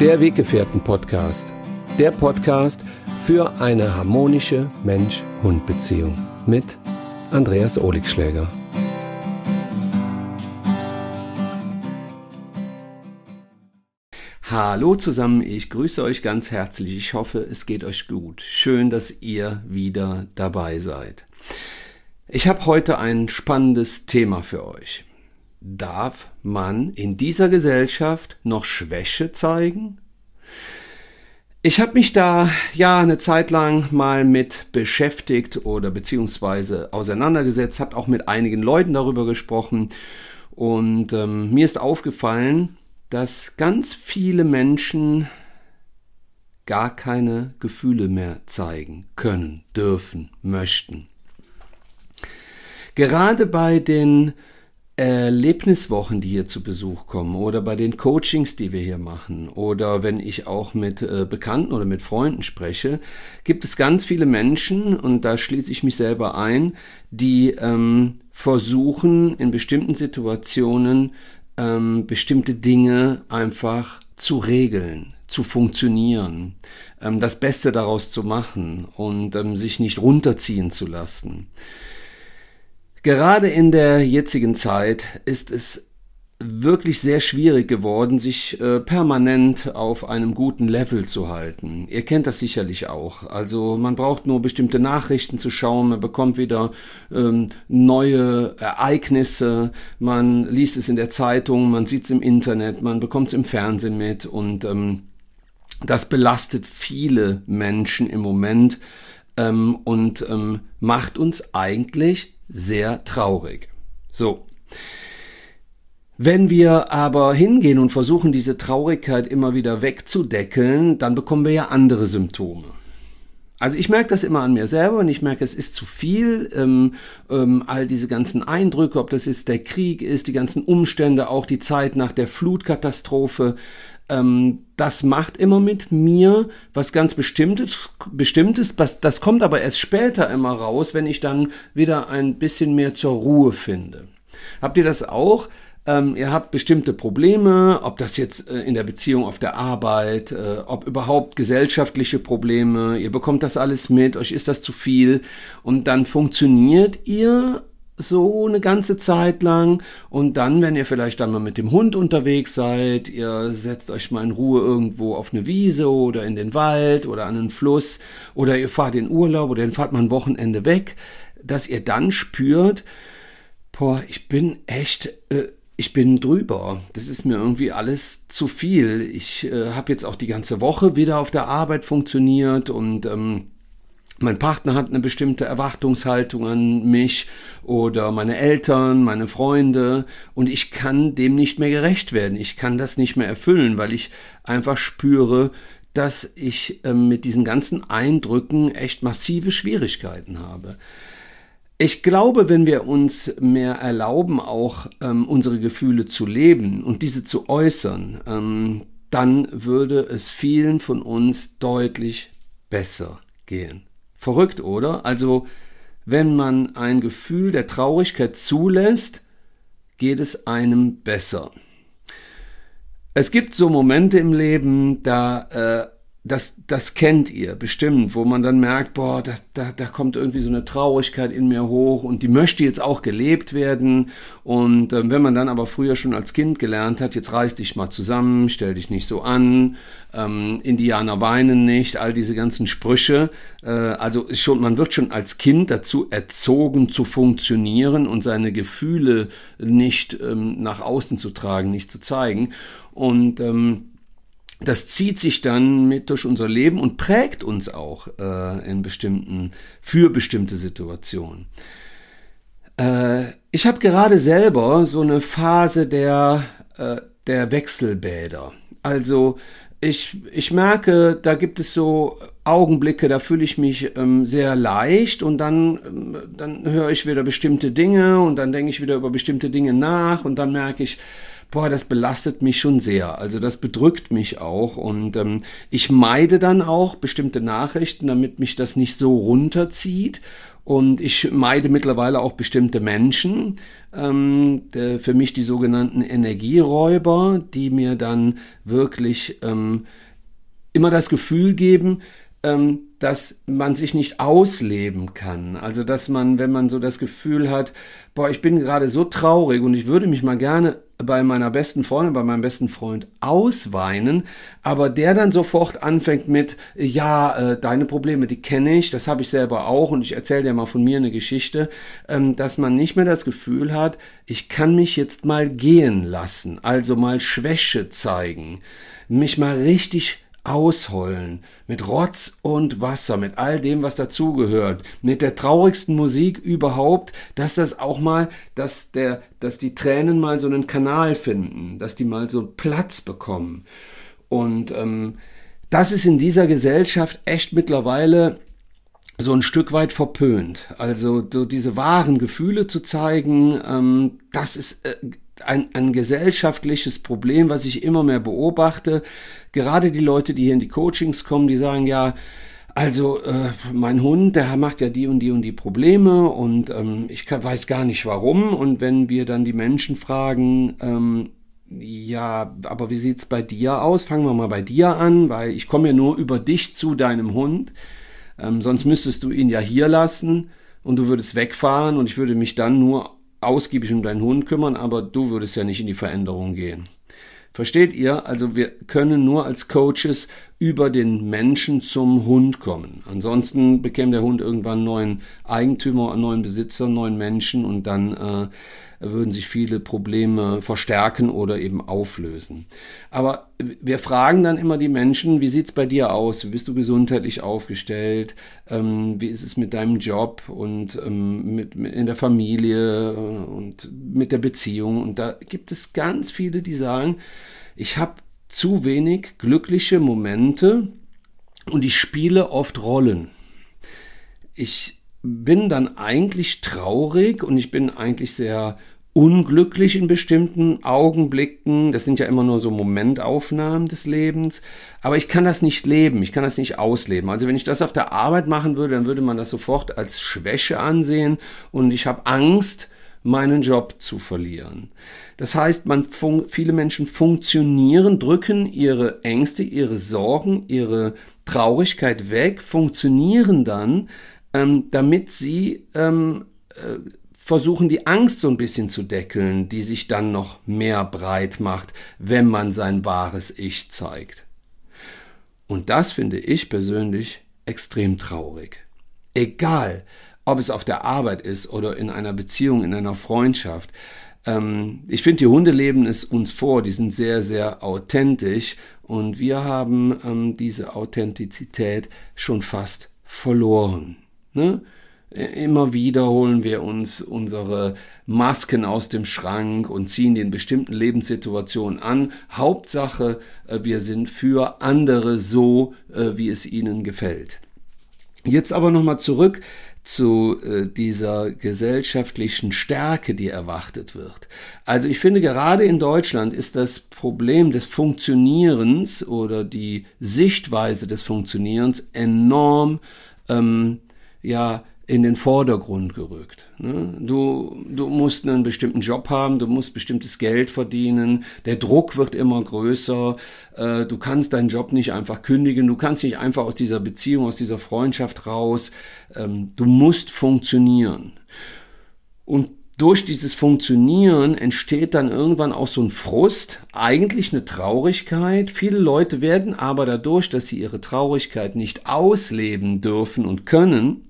Der Weggefährten-Podcast. Der Podcast für eine harmonische Mensch-Hund-Beziehung mit Andreas Oligschläger. Hallo zusammen, ich grüße euch ganz herzlich. Ich hoffe, es geht euch gut. Schön, dass ihr wieder dabei seid. Ich habe heute ein spannendes Thema für euch. Darf man in dieser Gesellschaft noch Schwäche zeigen? Ich habe mich da ja eine Zeit lang mal mit beschäftigt oder beziehungsweise auseinandergesetzt, habe auch mit einigen Leuten darüber gesprochen und ähm, mir ist aufgefallen, dass ganz viele Menschen gar keine Gefühle mehr zeigen können, dürfen, möchten. Gerade bei den Erlebniswochen, die hier zu Besuch kommen oder bei den Coachings, die wir hier machen oder wenn ich auch mit äh, Bekannten oder mit Freunden spreche, gibt es ganz viele Menschen und da schließe ich mich selber ein, die ähm, versuchen in bestimmten Situationen ähm, bestimmte Dinge einfach zu regeln, zu funktionieren, ähm, das Beste daraus zu machen und ähm, sich nicht runterziehen zu lassen. Gerade in der jetzigen Zeit ist es wirklich sehr schwierig geworden, sich äh, permanent auf einem guten Level zu halten. Ihr kennt das sicherlich auch. Also man braucht nur bestimmte Nachrichten zu schauen, man bekommt wieder ähm, neue Ereignisse, man liest es in der Zeitung, man sieht es im Internet, man bekommt es im Fernsehen mit und ähm, das belastet viele Menschen im Moment ähm, und ähm, macht uns eigentlich sehr traurig. So. Wenn wir aber hingehen und versuchen, diese Traurigkeit immer wieder wegzudeckeln, dann bekommen wir ja andere Symptome. Also ich merke das immer an mir selber und ich merke, es ist zu viel, ähm, ähm, all diese ganzen Eindrücke, ob das jetzt der Krieg ist, die ganzen Umstände, auch die Zeit nach der Flutkatastrophe, ähm, das macht immer mit mir was ganz Bestimmtes, Bestimmtes, was, das kommt aber erst später immer raus, wenn ich dann wieder ein bisschen mehr zur Ruhe finde. Habt ihr das auch? Ähm, ihr habt bestimmte Probleme, ob das jetzt äh, in der Beziehung auf der Arbeit, äh, ob überhaupt gesellschaftliche Probleme, ihr bekommt das alles mit, euch ist das zu viel und dann funktioniert ihr so eine ganze Zeit lang und dann, wenn ihr vielleicht dann mal mit dem Hund unterwegs seid, ihr setzt euch mal in Ruhe irgendwo auf eine Wiese oder in den Wald oder an einen Fluss oder ihr fahrt in Urlaub oder ihr fahrt mal ein Wochenende weg, dass ihr dann spürt, boah, ich bin echt äh, ich bin drüber. Das ist mir irgendwie alles zu viel. Ich äh, habe jetzt auch die ganze Woche wieder auf der Arbeit funktioniert und ähm, mein Partner hat eine bestimmte Erwartungshaltung an mich oder meine Eltern, meine Freunde und ich kann dem nicht mehr gerecht werden. Ich kann das nicht mehr erfüllen, weil ich einfach spüre, dass ich äh, mit diesen ganzen Eindrücken echt massive Schwierigkeiten habe. Ich glaube, wenn wir uns mehr erlauben, auch ähm, unsere Gefühle zu leben und diese zu äußern, ähm, dann würde es vielen von uns deutlich besser gehen. Verrückt, oder? Also, wenn man ein Gefühl der Traurigkeit zulässt, geht es einem besser. Es gibt so Momente im Leben, da äh, das, das kennt ihr bestimmt, wo man dann merkt, boah, da, da, da kommt irgendwie so eine Traurigkeit in mir hoch und die möchte jetzt auch gelebt werden. Und äh, wenn man dann aber früher schon als Kind gelernt hat, jetzt reiß dich mal zusammen, stell dich nicht so an, ähm, Indianer weinen nicht, all diese ganzen Sprüche. Äh, also ist schon, man wird schon als Kind dazu erzogen zu funktionieren und seine Gefühle nicht ähm, nach außen zu tragen, nicht zu zeigen. Und ähm, das zieht sich dann mit durch unser Leben und prägt uns auch äh, in bestimmten, für bestimmte Situationen. Äh, ich habe gerade selber so eine Phase der, äh, der Wechselbäder. Also ich, ich merke, da gibt es so Augenblicke, da fühle ich mich ähm, sehr leicht und dann, ähm, dann höre ich wieder bestimmte Dinge und dann denke ich wieder über bestimmte Dinge nach und dann merke ich, boah, das belastet mich schon sehr. Also das bedrückt mich auch und ähm, ich meide dann auch bestimmte Nachrichten, damit mich das nicht so runterzieht. Und ich meide mittlerweile auch bestimmte Menschen, ähm, für mich die sogenannten Energieräuber, die mir dann wirklich ähm, immer das Gefühl geben, ähm, dass man sich nicht ausleben kann. Also dass man, wenn man so das Gefühl hat, boah, ich bin gerade so traurig und ich würde mich mal gerne bei meiner besten Freundin, bei meinem besten Freund ausweinen, aber der dann sofort anfängt mit, ja, äh, deine Probleme, die kenne ich, das habe ich selber auch und ich erzähle dir mal von mir eine Geschichte, ähm, dass man nicht mehr das Gefühl hat, ich kann mich jetzt mal gehen lassen, also mal Schwäche zeigen, mich mal richtig ausheulen, mit Rotz und Wasser, mit all dem, was dazugehört, mit der traurigsten Musik überhaupt, dass das auch mal, dass der, dass die Tränen mal so einen Kanal finden, dass die mal so Platz bekommen. Und ähm, das ist in dieser Gesellschaft echt mittlerweile so ein Stück weit verpönt. Also so diese wahren Gefühle zu zeigen, ähm, das ist äh, ein, ein gesellschaftliches Problem, was ich immer mehr beobachte. Gerade die Leute, die hier in die Coachings kommen, die sagen ja, also äh, mein Hund, der macht ja die und die und die Probleme und ähm, ich kann, weiß gar nicht warum. Und wenn wir dann die Menschen fragen, ähm, ja, aber wie sieht's bei dir aus? Fangen wir mal bei dir an, weil ich komme ja nur über dich zu deinem Hund. Ähm, sonst müsstest du ihn ja hier lassen und du würdest wegfahren und ich würde mich dann nur ausgiebig um deinen Hund kümmern, aber du würdest ja nicht in die Veränderung gehen. Versteht ihr? Also wir können nur als Coaches über den Menschen zum Hund kommen. Ansonsten bekäme der Hund irgendwann einen neuen Eigentümer, einen neuen Besitzer, einen neuen Menschen und dann äh, würden sich viele Probleme verstärken oder eben auflösen. Aber wir fragen dann immer die Menschen, wie sieht's bei dir aus? Wie bist du gesundheitlich aufgestellt? Ähm, wie ist es mit deinem Job und ähm, mit, mit, in der Familie und mit der Beziehung? Und da gibt es ganz viele, die sagen, ich habe zu wenig glückliche Momente und ich spiele oft Rollen. Ich bin dann eigentlich traurig und ich bin eigentlich sehr unglücklich in bestimmten Augenblicken. Das sind ja immer nur so Momentaufnahmen des Lebens. Aber ich kann das nicht leben. Ich kann das nicht ausleben. Also wenn ich das auf der Arbeit machen würde, dann würde man das sofort als Schwäche ansehen und ich habe Angst, meinen Job zu verlieren. Das heißt, man viele Menschen funktionieren, drücken ihre Ängste, ihre Sorgen, ihre Traurigkeit weg, funktionieren dann, ähm, damit sie ähm, äh, versuchen, die Angst so ein bisschen zu deckeln, die sich dann noch mehr breit macht, wenn man sein wahres Ich zeigt. Und das finde ich persönlich extrem traurig. Egal, ob es auf der Arbeit ist oder in einer Beziehung, in einer Freundschaft. Ähm, ich finde, die Hunde leben es uns vor, die sind sehr, sehr authentisch und wir haben ähm, diese Authentizität schon fast verloren. Ne? Immer wieder holen wir uns unsere Masken aus dem Schrank und ziehen die in bestimmten Lebenssituationen an. Hauptsache, äh, wir sind für andere so, äh, wie es ihnen gefällt. Jetzt aber nochmal zurück zu äh, dieser gesellschaftlichen Stärke, die erwartet wird. Also ich finde, gerade in Deutschland ist das Problem des Funktionierens oder die Sichtweise des Funktionierens enorm ähm, ja, in den Vordergrund gerückt. Ne? Du, du musst einen bestimmten Job haben, du musst bestimmtes Geld verdienen, der Druck wird immer größer, äh, du kannst deinen Job nicht einfach kündigen, du kannst nicht einfach aus dieser Beziehung, aus dieser Freundschaft raus, ähm, du musst funktionieren. Und durch dieses Funktionieren entsteht dann irgendwann auch so ein Frust, eigentlich eine Traurigkeit. Viele Leute werden aber dadurch, dass sie ihre Traurigkeit nicht ausleben dürfen und können,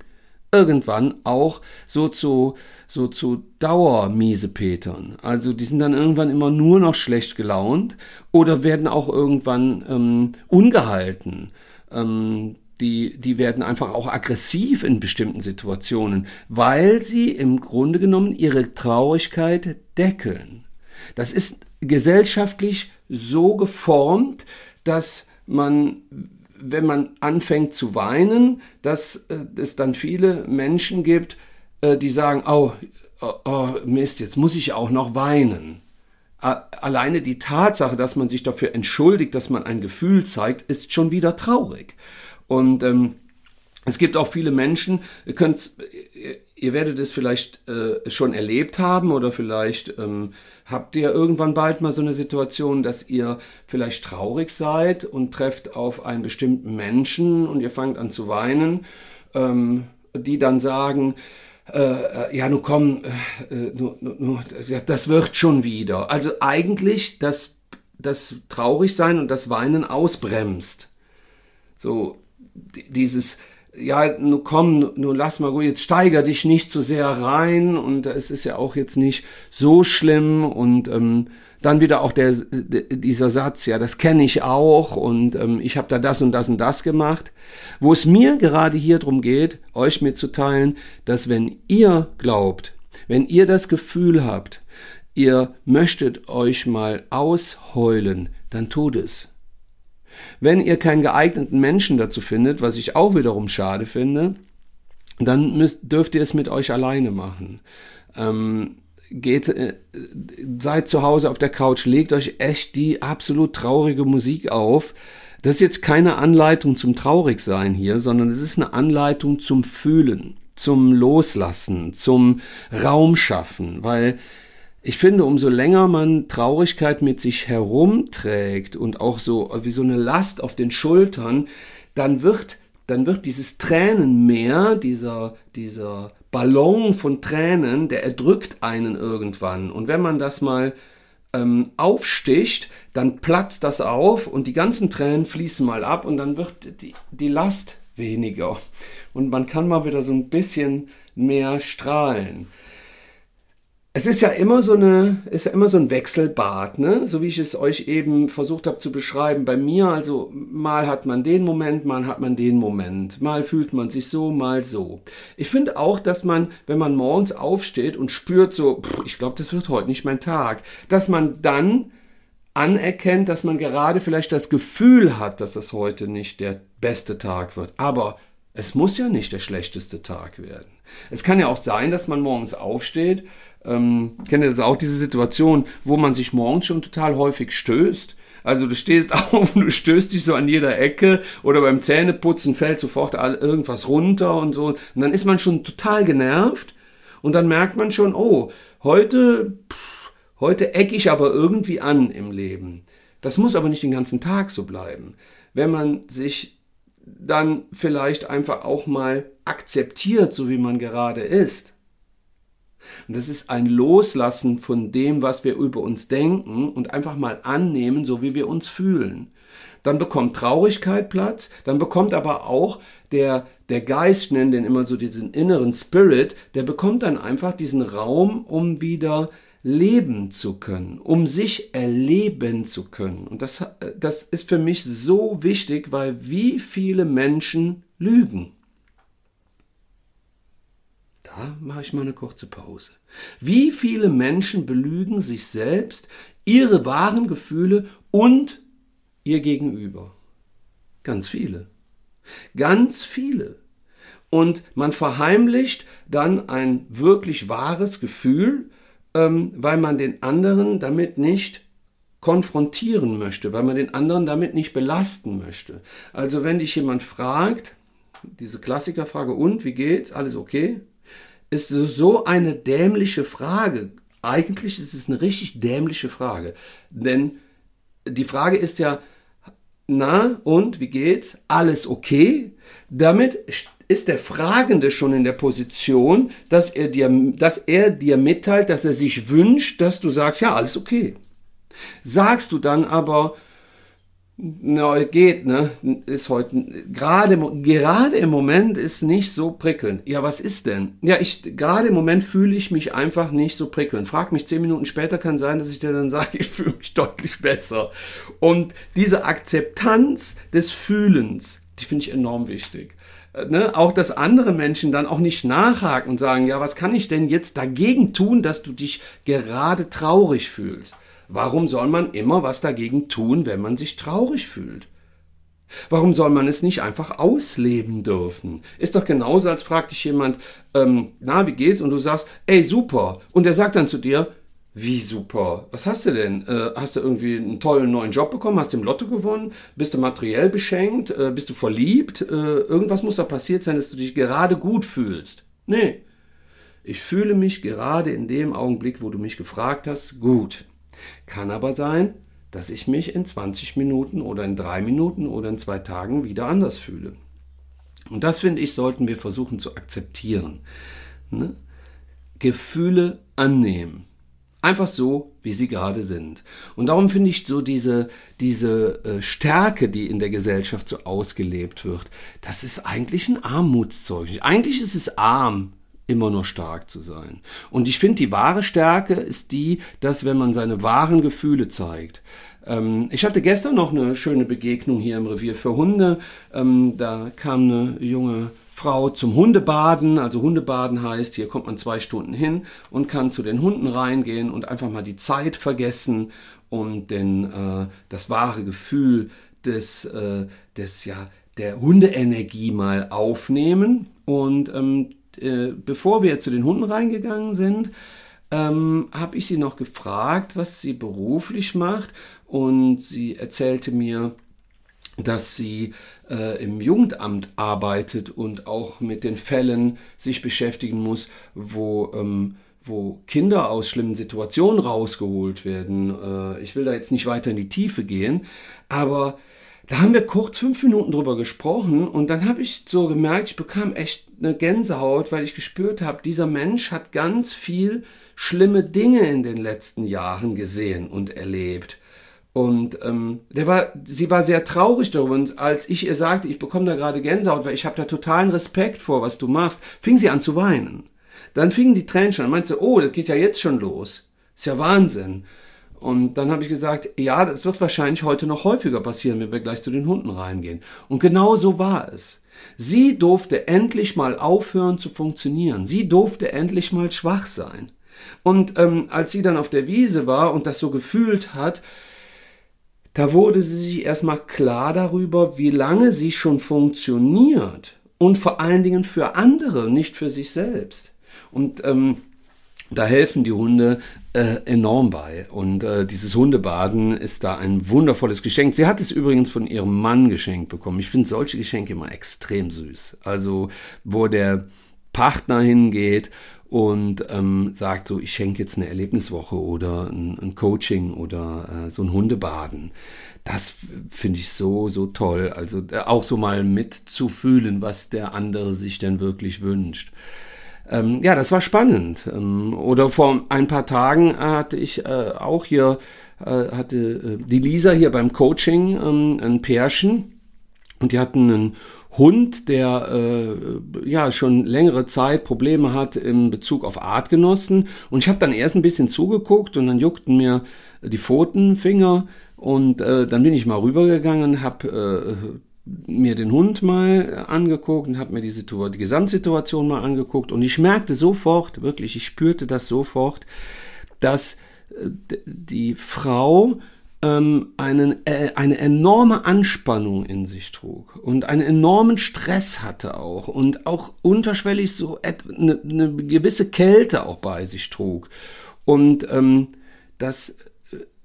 irgendwann auch so zu, so zu Dauermiesepetern. Also die sind dann irgendwann immer nur noch schlecht gelaunt oder werden auch irgendwann ähm, ungehalten. Ähm, die, die werden einfach auch aggressiv in bestimmten Situationen, weil sie im Grunde genommen ihre Traurigkeit deckeln. Das ist gesellschaftlich so geformt, dass man wenn man anfängt zu weinen, dass äh, es dann viele Menschen gibt, äh, die sagen, oh, oh, oh, Mist, jetzt muss ich auch noch weinen. alleine die Tatsache, dass man sich dafür entschuldigt, dass man ein Gefühl zeigt, ist schon wieder traurig. Und ähm, es gibt auch viele Menschen, ihr, könnt, ihr werdet es vielleicht äh, schon erlebt haben oder vielleicht ähm, habt ihr irgendwann bald mal so eine Situation, dass ihr vielleicht traurig seid und trefft auf einen bestimmten Menschen und ihr fangt an zu weinen, ähm, die dann sagen, äh, ja, nun komm, äh, nu, nu, das wird schon wieder. Also eigentlich das, das Traurigsein und das Weinen ausbremst. So dieses, ja, nun komm, nun lass mal gut, jetzt steiger dich nicht zu sehr rein und es ist ja auch jetzt nicht so schlimm und ähm, dann wieder auch der, dieser Satz, ja, das kenne ich auch und ähm, ich habe da das und das und das gemacht. Wo es mir gerade hier drum geht, euch mitzuteilen, dass wenn ihr glaubt, wenn ihr das Gefühl habt, ihr möchtet euch mal ausheulen, dann tut es. Wenn ihr keinen geeigneten Menschen dazu findet, was ich auch wiederum schade finde, dann müsst, dürft ihr es mit euch alleine machen. Ähm, geht, äh, seid zu Hause auf der Couch, legt euch echt die absolut traurige Musik auf. Das ist jetzt keine Anleitung zum Traurigsein hier, sondern es ist eine Anleitung zum Fühlen, zum Loslassen, zum Raumschaffen, weil ich finde, umso länger man Traurigkeit mit sich herumträgt und auch so wie so eine Last auf den Schultern, dann wird, dann wird dieses Tränenmeer, dieser, dieser Ballon von Tränen, der erdrückt einen irgendwann. Und wenn man das mal ähm, aufsticht, dann platzt das auf und die ganzen Tränen fließen mal ab und dann wird die, die Last weniger. Und man kann mal wieder so ein bisschen mehr strahlen es ist ja immer so eine, ist ja immer so ein Wechselbad, ne? So wie ich es euch eben versucht habe zu beschreiben. Bei mir, also mal hat man den Moment, mal hat man den Moment. Mal fühlt man sich so, mal so. Ich finde auch, dass man, wenn man morgens aufsteht und spürt so, pff, ich glaube, das wird heute nicht mein Tag, dass man dann anerkennt, dass man gerade vielleicht das Gefühl hat, dass das heute nicht der beste Tag wird. Aber es muss ja nicht der schlechteste Tag werden. Es kann ja auch sein, dass man morgens aufsteht ähm, kennt ihr das auch, diese Situation, wo man sich morgens schon total häufig stößt? Also du stehst auf und du stößt dich so an jeder Ecke oder beim Zähneputzen fällt sofort irgendwas runter und so. Und dann ist man schon total genervt und dann merkt man schon, oh, heute, pff, heute ecke ich aber irgendwie an im Leben. Das muss aber nicht den ganzen Tag so bleiben. Wenn man sich dann vielleicht einfach auch mal akzeptiert, so wie man gerade ist und das ist ein Loslassen von dem, was wir über uns denken und einfach mal annehmen, so wie wir uns fühlen. Dann bekommt Traurigkeit Platz, dann bekommt aber auch der, der Geist, ich nenne den immer so diesen inneren Spirit, der bekommt dann einfach diesen Raum, um wieder leben zu können, um sich erleben zu können. Und das, das ist für mich so wichtig, weil wie viele Menschen lügen. Da mache ich mal eine kurze Pause. Wie viele Menschen belügen sich selbst, ihre wahren Gefühle und ihr Gegenüber? Ganz viele. Ganz viele. Und man verheimlicht dann ein wirklich wahres Gefühl, ähm, weil man den anderen damit nicht konfrontieren möchte, weil man den anderen damit nicht belasten möchte. Also wenn dich jemand fragt, diese Klassikerfrage, und wie geht's? Alles okay? ist so eine dämliche Frage. Eigentlich ist es eine richtig dämliche Frage. Denn die Frage ist ja, na und wie geht's? Alles okay? Damit ist der Fragende schon in der Position, dass er dir, dass er dir mitteilt, dass er sich wünscht, dass du sagst, ja, alles okay. Sagst du dann aber, na, geht, ne? Ist heute, gerade, gerade im Moment ist nicht so prickelnd. Ja, was ist denn? Ja, ich, gerade im Moment fühle ich mich einfach nicht so prickelnd. Frag mich zehn Minuten später, kann sein, dass ich dir dann sage, ich fühle mich deutlich besser. Und diese Akzeptanz des Fühlens, die finde ich enorm wichtig. Äh, ne? Auch, dass andere Menschen dann auch nicht nachhaken und sagen, ja, was kann ich denn jetzt dagegen tun, dass du dich gerade traurig fühlst? Warum soll man immer was dagegen tun, wenn man sich traurig fühlt? Warum soll man es nicht einfach ausleben dürfen? Ist doch genauso, als fragt dich jemand, ähm, na, wie geht's? Und du sagst, ey, super. Und er sagt dann zu dir, Wie super. Was hast du denn? Äh, hast du irgendwie einen tollen neuen Job bekommen? Hast du im Lotto gewonnen? Bist du materiell beschenkt? Äh, bist du verliebt? Äh, irgendwas muss da passiert sein, dass du dich gerade gut fühlst. Nee. Ich fühle mich gerade in dem Augenblick, wo du mich gefragt hast, gut. Kann aber sein, dass ich mich in 20 Minuten oder in drei Minuten oder in zwei Tagen wieder anders fühle. Und das, finde ich, sollten wir versuchen zu akzeptieren. Ne? Gefühle annehmen. Einfach so, wie sie gerade sind. Und darum finde ich so diese, diese äh, Stärke, die in der Gesellschaft so ausgelebt wird, das ist eigentlich ein Armutszeugnis. Eigentlich ist es arm, immer nur stark zu sein. Und ich finde, die wahre Stärke ist die, dass wenn man seine wahren Gefühle zeigt. Ähm, ich hatte gestern noch eine schöne Begegnung hier im Revier für Hunde. Ähm, da kam eine junge Frau zum Hundebaden. Also Hundebaden heißt, hier kommt man zwei Stunden hin und kann zu den Hunden reingehen und einfach mal die Zeit vergessen und den, äh, das wahre Gefühl des, äh, des ja, der Hundeenergie mal aufnehmen. Und ähm, äh, bevor wir zu den Hunden reingegangen sind, ähm, habe ich sie noch gefragt, was sie beruflich macht. Und sie erzählte mir, dass sie äh, im Jugendamt arbeitet und auch mit den Fällen sich beschäftigen muss, wo, ähm, wo Kinder aus schlimmen Situationen rausgeholt werden. Äh, ich will da jetzt nicht weiter in die Tiefe gehen, aber da haben wir kurz fünf Minuten drüber gesprochen und dann habe ich so gemerkt, ich bekam echt eine Gänsehaut, weil ich gespürt habe, dieser Mensch hat ganz viel schlimme Dinge in den letzten Jahren gesehen und erlebt. Und ähm, der war, sie war sehr traurig darüber. Und als ich ihr sagte, ich bekomme da gerade Gänsehaut, weil ich habe da totalen Respekt vor, was du machst, fing sie an zu weinen. Dann fingen die Tränen schon an. Meinte, oh, das geht ja jetzt schon los. Ist ja Wahnsinn. Und dann habe ich gesagt, ja, das wird wahrscheinlich heute noch häufiger passieren, wenn wir gleich zu den Hunden reingehen. Und genau so war es. Sie durfte endlich mal aufhören zu funktionieren. Sie durfte endlich mal schwach sein. Und ähm, als sie dann auf der Wiese war und das so gefühlt hat, da wurde sie sich erstmal klar darüber, wie lange sie schon funktioniert und vor allen Dingen für andere, nicht für sich selbst. Und ähm, da helfen die Hunde äh, enorm bei. Und äh, dieses Hundebaden ist da ein wundervolles Geschenk. Sie hat es übrigens von ihrem Mann geschenkt bekommen. Ich finde solche Geschenke immer extrem süß. Also, wo der Partner hingeht und ähm, sagt so, ich schenke jetzt eine Erlebniswoche oder ein, ein Coaching oder äh, so ein Hundebaden. Das finde ich so, so toll. Also äh, auch so mal mitzufühlen, was der andere sich denn wirklich wünscht. Ähm, ja, das war spannend. Ähm, oder vor ein paar Tagen hatte ich äh, auch hier, äh, hatte äh, die Lisa hier beim Coaching ähm, ein Pärchen und die hatten einen Hund, der äh, ja schon längere Zeit Probleme hat in Bezug auf Artgenossen. Und ich habe dann erst ein bisschen zugeguckt und dann juckten mir die Pfotenfinger. Und äh, dann bin ich mal rübergegangen, habe äh, mir den Hund mal angeguckt und habe mir die, Situation, die Gesamtsituation mal angeguckt. Und ich merkte sofort, wirklich, ich spürte das sofort, dass äh, die Frau ähm, einen, äh, eine enorme Anspannung in sich trug und einen enormen Stress hatte auch und auch unterschwellig so eine, eine gewisse Kälte auch bei sich trug. Und ähm, das,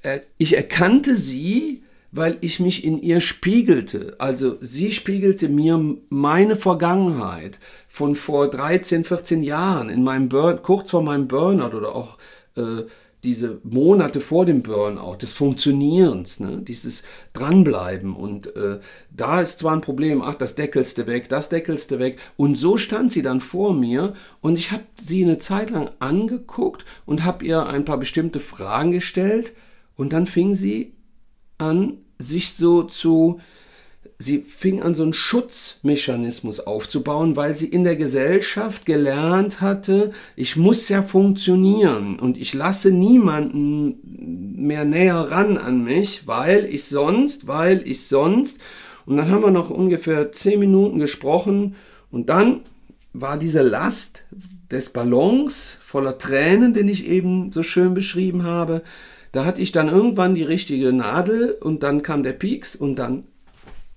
äh, ich erkannte sie, weil ich mich in ihr spiegelte. Also sie spiegelte mir meine Vergangenheit von vor 13, 14 Jahren in meinem Burn, kurz vor meinem Burnout oder auch äh, diese Monate vor dem Burnout, des Funktionierens, ne? dieses Dranbleiben. Und äh, da ist zwar ein Problem, ach, das deckelste weg, das deckelste weg. Und so stand sie dann vor mir und ich habe sie eine Zeit lang angeguckt und habe ihr ein paar bestimmte Fragen gestellt und dann fing sie an, sich so zu sie fing an, so einen Schutzmechanismus aufzubauen, weil sie in der Gesellschaft gelernt hatte, ich muss ja funktionieren und ich lasse niemanden mehr näher ran an mich, weil ich sonst, weil ich sonst. Und dann haben wir noch ungefähr zehn Minuten gesprochen und dann war diese Last des Ballons voller Tränen, den ich eben so schön beschrieben habe, da hatte ich dann irgendwann die richtige Nadel und dann kam der Pieks und dann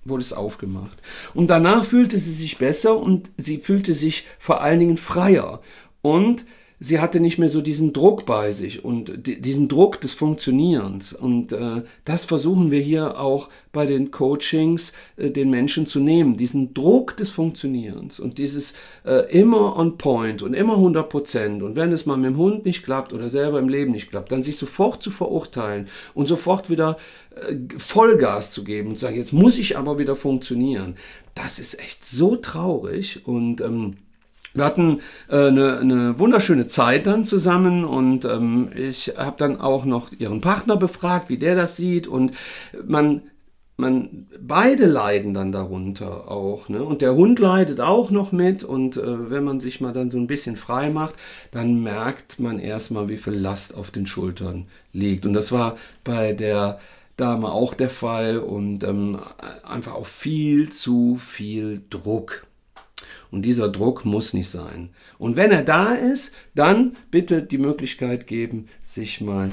wurde es aufgemacht. Und danach fühlte sie sich besser und sie fühlte sich vor allen Dingen freier. Und sie hatte nicht mehr so diesen Druck bei sich und diesen Druck des Funktionierens. Und äh, das versuchen wir hier auch bei den Coachings äh, den Menschen zu nehmen. Diesen Druck des Funktionierens und dieses äh, immer on point und immer 100 Prozent. Und wenn es mal mit dem Hund nicht klappt oder selber im Leben nicht klappt, dann sich sofort zu verurteilen und sofort wieder äh, Vollgas zu geben und zu sagen, jetzt muss ich aber wieder funktionieren. Das ist echt so traurig und ähm, wir hatten äh, eine, eine wunderschöne Zeit dann zusammen und ähm, ich habe dann auch noch ihren Partner befragt, wie der das sieht und man man beide leiden dann darunter auch ne? und der Hund leidet auch noch mit und äh, wenn man sich mal dann so ein bisschen frei macht, dann merkt man erstmal, wie viel Last auf den Schultern liegt und das war bei der Dame auch der Fall und ähm, einfach auch viel zu viel Druck. Und dieser Druck muss nicht sein. Und wenn er da ist, dann bitte die Möglichkeit geben, sich mal,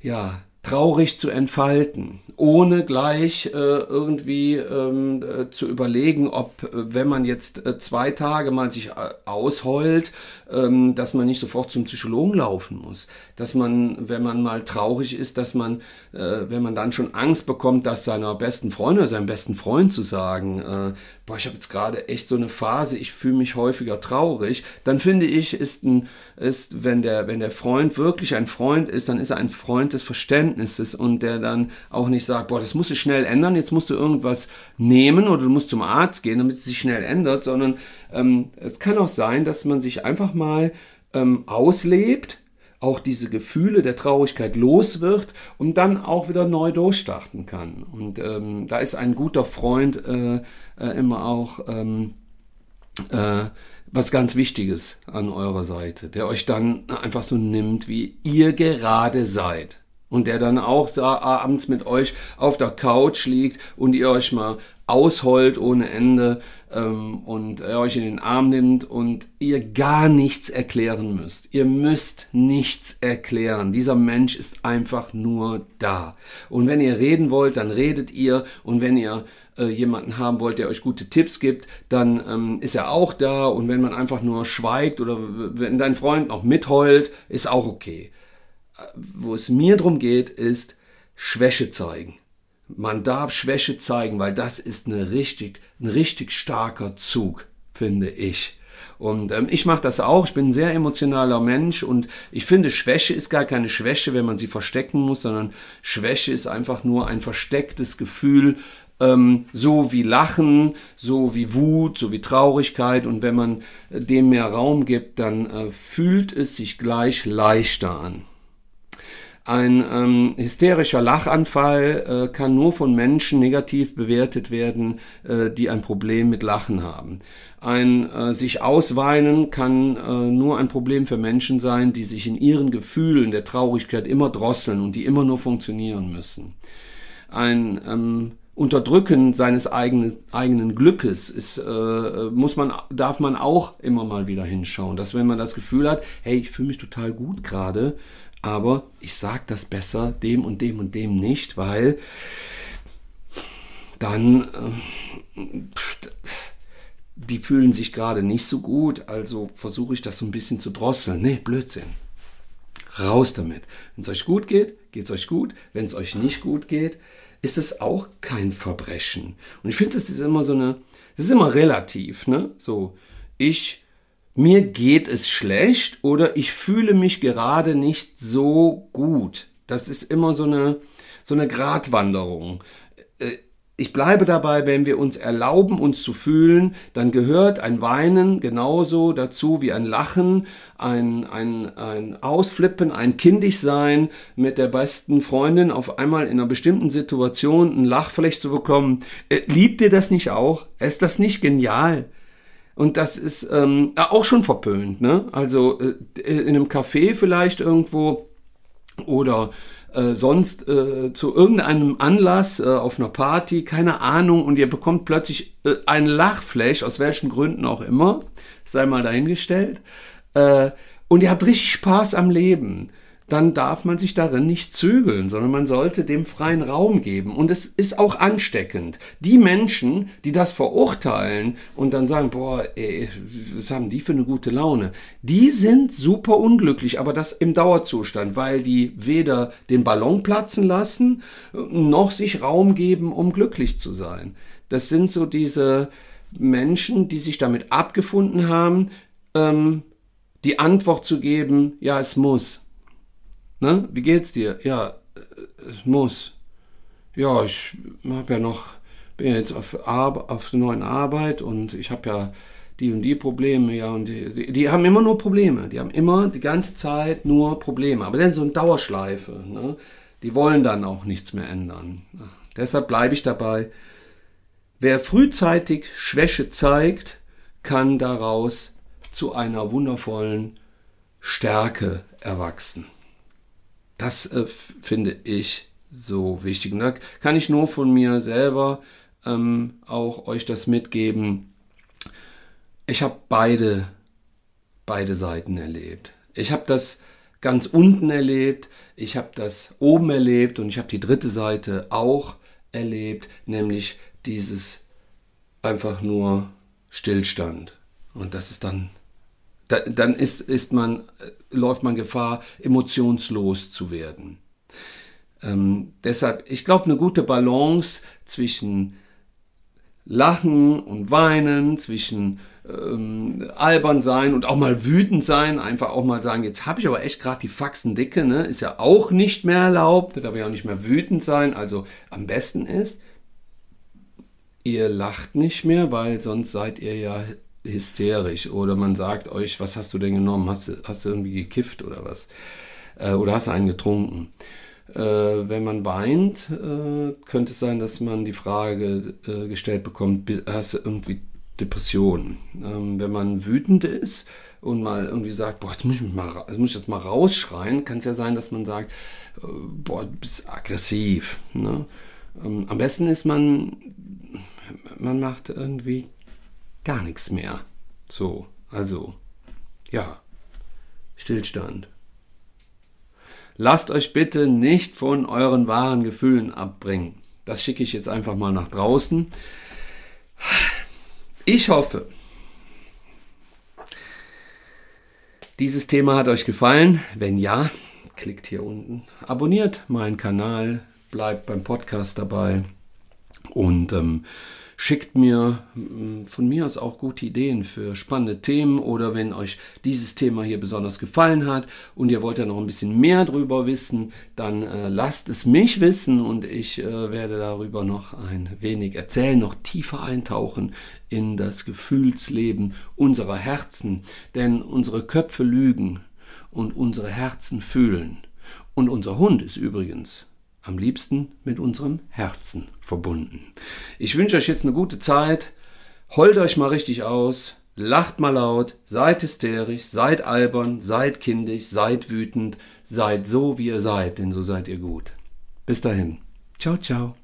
ja, traurig zu entfalten, ohne gleich äh, irgendwie ähm, äh, zu überlegen, ob, äh, wenn man jetzt äh, zwei Tage mal sich äh, ausheult, ähm, dass man nicht sofort zum Psychologen laufen muss. Dass man, wenn man mal traurig ist, dass man, äh, wenn man dann schon Angst bekommt, das seiner besten Freundin oder seinem besten Freund zu sagen, äh, boah, ich habe jetzt gerade echt so eine Phase, ich fühle mich häufiger traurig, dann finde ich, ist ein, ist, wenn der, wenn der Freund wirklich ein Freund ist, dann ist er ein Freund des Verständnisses und der dann auch nicht sagt, boah, das musst du schnell ändern, jetzt musst du irgendwas nehmen oder du musst zum Arzt gehen, damit es sich schnell ändert, sondern ähm, es kann auch sein, dass man sich einfach mal ähm, auslebt, auch diese Gefühle der Traurigkeit los wird und dann auch wieder neu durchstarten kann. Und ähm, da ist ein guter Freund äh, äh, immer auch ähm, äh, was ganz Wichtiges an eurer Seite, der euch dann einfach so nimmt, wie ihr gerade seid. Und der dann auch abends mit euch auf der Couch liegt und ihr euch mal ausheult ohne Ende ähm, und er euch in den Arm nimmt und ihr gar nichts erklären müsst. Ihr müsst nichts erklären. Dieser Mensch ist einfach nur da. Und wenn ihr reden wollt, dann redet ihr. Und wenn ihr äh, jemanden haben wollt, der euch gute Tipps gibt, dann ähm, ist er auch da. Und wenn man einfach nur schweigt oder wenn dein Freund noch mitheult, ist auch okay. Äh, wo es mir drum geht, ist Schwäche zeigen. Man darf Schwäche zeigen, weil das ist eine richtig, ein richtig starker Zug, finde ich. Und ähm, ich mache das auch. Ich bin ein sehr emotionaler Mensch und ich finde, Schwäche ist gar keine Schwäche, wenn man sie verstecken muss, sondern Schwäche ist einfach nur ein verstecktes Gefühl, ähm, so wie Lachen, so wie Wut, so wie Traurigkeit. Und wenn man dem mehr Raum gibt, dann äh, fühlt es sich gleich leichter an. Ein ähm, hysterischer Lachanfall äh, kann nur von Menschen negativ bewertet werden, äh, die ein Problem mit Lachen haben. Ein äh, sich ausweinen kann äh, nur ein Problem für Menschen sein, die sich in ihren Gefühlen der Traurigkeit immer drosseln und die immer nur funktionieren müssen. Ein ähm, Unterdrücken seines eigenen, eigenen Glückes ist, äh, muss man, darf man auch immer mal wieder hinschauen. Dass wenn man das Gefühl hat, hey, ich fühle mich total gut gerade, aber ich sage das besser dem und dem und dem nicht, weil dann äh, die fühlen sich gerade nicht so gut, also versuche ich das so ein bisschen zu drosseln. Nee, Blödsinn. Raus damit. Wenn es euch gut geht, geht es euch gut. Wenn es euch nicht gut geht, ist es auch kein Verbrechen. Und ich finde, das ist immer so eine, das ist immer relativ, ne? So, ich mir geht es schlecht oder ich fühle mich gerade nicht so gut. Das ist immer so eine, so eine Gratwanderung. Äh, ich bleibe dabei, wenn wir uns erlauben, uns zu fühlen, dann gehört ein Weinen genauso dazu wie ein Lachen, ein, ein, ein Ausflippen, ein Kindigsein mit der besten Freundin auf einmal in einer bestimmten Situation ein Lachfläche zu bekommen. Äh, liebt ihr das nicht auch? Ist das nicht genial? Und das ist ähm, auch schon verpönt, ne? Also äh, in einem Café vielleicht irgendwo oder äh, sonst äh, zu irgendeinem Anlass äh, auf einer Party, keine Ahnung, und ihr bekommt plötzlich äh, ein Lachflash, aus welchen Gründen auch immer, sei mal dahingestellt, äh, und ihr habt richtig Spaß am Leben. Dann darf man sich darin nicht zügeln, sondern man sollte dem freien Raum geben. Und es ist auch ansteckend. Die Menschen, die das verurteilen und dann sagen, boah, ey, was haben die für eine gute Laune, die sind super unglücklich, aber das im Dauerzustand, weil die weder den Ballon platzen lassen, noch sich Raum geben, um glücklich zu sein. Das sind so diese Menschen, die sich damit abgefunden haben, ähm, die Antwort zu geben, ja, es muss. Ne? Wie geht's dir? Ja, äh, es muss. Ja, ich habe ja noch, bin jetzt auf, Ar auf der neuen Arbeit und ich habe ja die und die Probleme, ja, und die, die, die, haben immer nur Probleme. Die haben immer die ganze Zeit nur Probleme. Aber dann so eine Dauerschleife. Ne? Die wollen dann auch nichts mehr ändern. Deshalb bleibe ich dabei. Wer frühzeitig Schwäche zeigt, kann daraus zu einer wundervollen Stärke erwachsen. Das äh, finde ich so wichtig. Und da kann ich nur von mir selber ähm, auch euch das mitgeben. Ich habe beide, beide Seiten erlebt. Ich habe das ganz unten erlebt, ich habe das oben erlebt und ich habe die dritte Seite auch erlebt, nämlich dieses einfach nur Stillstand. Und das ist dann da, dann ist, ist man, äh, läuft man Gefahr, emotionslos zu werden. Ähm, deshalb, ich glaube, eine gute Balance zwischen Lachen und Weinen, zwischen ähm, albern sein und auch mal wütend sein, einfach auch mal sagen, jetzt habe ich aber echt gerade die Faxen dicke, ne? ist ja auch nicht mehr erlaubt, da darf ich auch nicht mehr wütend sein. Also am besten ist, ihr lacht nicht mehr, weil sonst seid ihr ja hysterisch oder man sagt euch, was hast du denn genommen? Hast du, hast du irgendwie gekifft oder was? Äh, oder hast du einen getrunken? Äh, wenn man weint, äh, könnte es sein, dass man die Frage äh, gestellt bekommt, hast du irgendwie Depressionen? Ähm, wenn man wütend ist und mal irgendwie sagt, boah, jetzt muss ich, mich mal, jetzt muss ich das mal rausschreien, kann es ja sein, dass man sagt, äh, boah, du bist aggressiv. Ne? Ähm, am besten ist man, man macht irgendwie gar nichts mehr. So, also, ja, Stillstand. Lasst euch bitte nicht von euren wahren Gefühlen abbringen. Das schicke ich jetzt einfach mal nach draußen. Ich hoffe, dieses Thema hat euch gefallen. Wenn ja, klickt hier unten, abonniert meinen Kanal, bleibt beim Podcast dabei und ähm, Schickt mir mm, von mir aus auch gute Ideen für spannende Themen oder wenn euch dieses Thema hier besonders gefallen hat und ihr wollt ja noch ein bisschen mehr drüber wissen, dann äh, lasst es mich wissen und ich äh, werde darüber noch ein wenig erzählen, noch tiefer eintauchen in das Gefühlsleben unserer Herzen, denn unsere Köpfe lügen und unsere Herzen fühlen. Und unser Hund ist übrigens am liebsten mit unserem Herzen verbunden. Ich wünsche euch jetzt eine gute Zeit. Holt euch mal richtig aus. Lacht mal laut. Seid hysterisch. Seid albern. Seid kindisch. Seid wütend. Seid so, wie ihr seid, denn so seid ihr gut. Bis dahin. Ciao, ciao.